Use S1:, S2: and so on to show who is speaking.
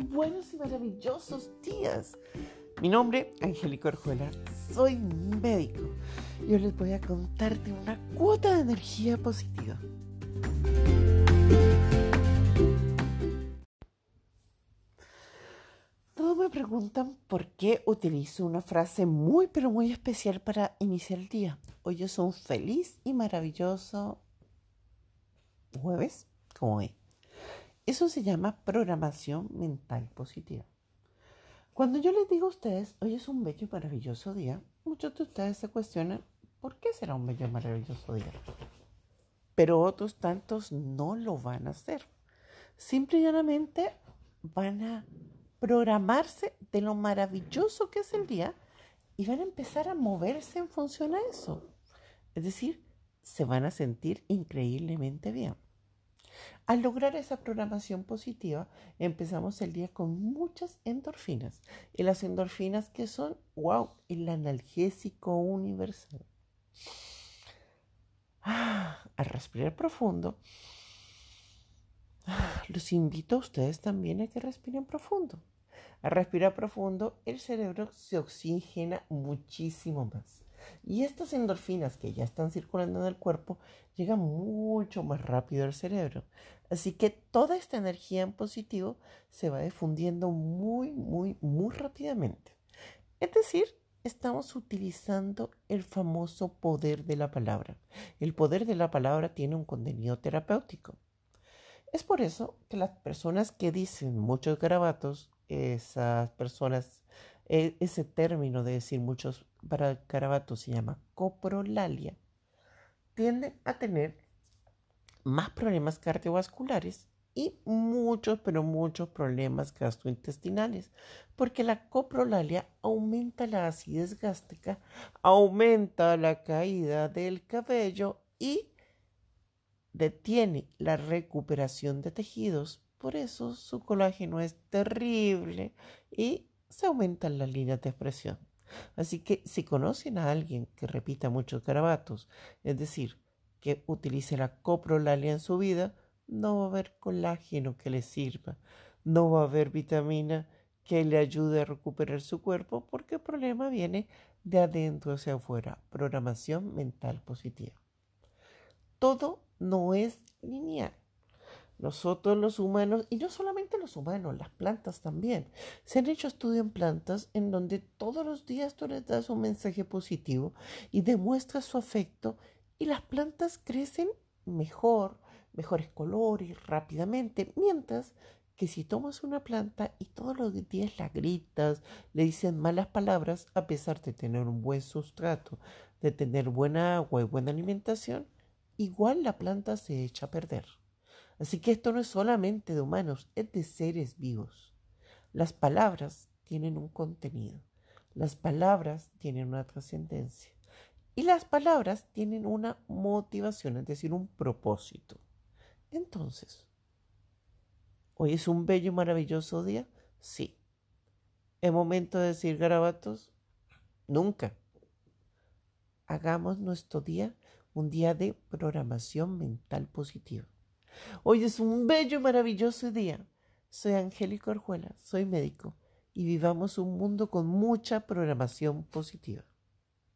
S1: buenos y maravillosos días. Mi nombre, Angélica Orjuela, soy médico y hoy les voy a contarte una cuota de energía positiva. Todos me preguntan por qué utilizo una frase muy pero muy especial para iniciar el día. Hoy es un feliz y maravilloso jueves, como hoy. Eso se llama programación mental positiva. Cuando yo les digo a ustedes, hoy es un bello y maravilloso día, muchos de ustedes se cuestionan, ¿por qué será un bello y maravilloso día? Pero otros tantos no lo van a hacer. Simple y llanamente van a programarse de lo maravilloso que es el día y van a empezar a moverse en función a eso. Es decir, se van a sentir increíblemente bien. Al lograr esa programación positiva, empezamos el día con muchas endorfinas. Y las endorfinas que son, wow, el analgésico universal. Ah, al respirar profundo, ah, los invito a ustedes también a que respiren profundo. Al respirar profundo, el cerebro se oxigena muchísimo más. Y estas endorfinas que ya están circulando en el cuerpo llegan mucho más rápido al cerebro. Así que toda esta energía en positivo se va difundiendo muy, muy, muy rápidamente. Es decir, estamos utilizando el famoso poder de la palabra. El poder de la palabra tiene un contenido terapéutico. Es por eso que las personas que dicen muchos garabatos, esas personas, e, ese término de decir muchos para Carabato se llama coprolalia, tienden a tener más problemas cardiovasculares y muchos, pero muchos problemas gastrointestinales, porque la coprolalia aumenta la acidez gástrica, aumenta la caída del cabello y detiene la recuperación de tejidos. Por eso su colágeno es terrible y se aumentan las líneas de expresión. Así que si conocen a alguien que repita muchos garabatos, es decir, que utilice la coprolalia en su vida, no va a haber colágeno que le sirva, no va a haber vitamina que le ayude a recuperar su cuerpo porque el problema viene de adentro hacia afuera, programación mental positiva. Todo no es lineal. Nosotros los humanos, y no solamente los humanos, las plantas también. Se han hecho estudios en plantas en donde todos los días tú les das un mensaje positivo y demuestras su afecto y las plantas crecen mejor, mejores colores, rápidamente, mientras que si tomas una planta y todos los días la gritas, le dicen malas palabras, a pesar de tener un buen sustrato, de tener buena agua y buena alimentación, igual la planta se echa a perder. Así que esto no es solamente de humanos, es de seres vivos. Las palabras tienen un contenido, las palabras tienen una trascendencia y las palabras tienen una motivación, es decir, un propósito. Entonces, ¿hoy es un bello y maravilloso día? Sí. ¿Es momento de decir garabatos? Nunca. Hagamos nuestro día un día de programación mental positiva. Hoy es un bello y maravilloso día. Soy Angélica Orjuela, soy médico y vivamos un mundo con mucha programación positiva.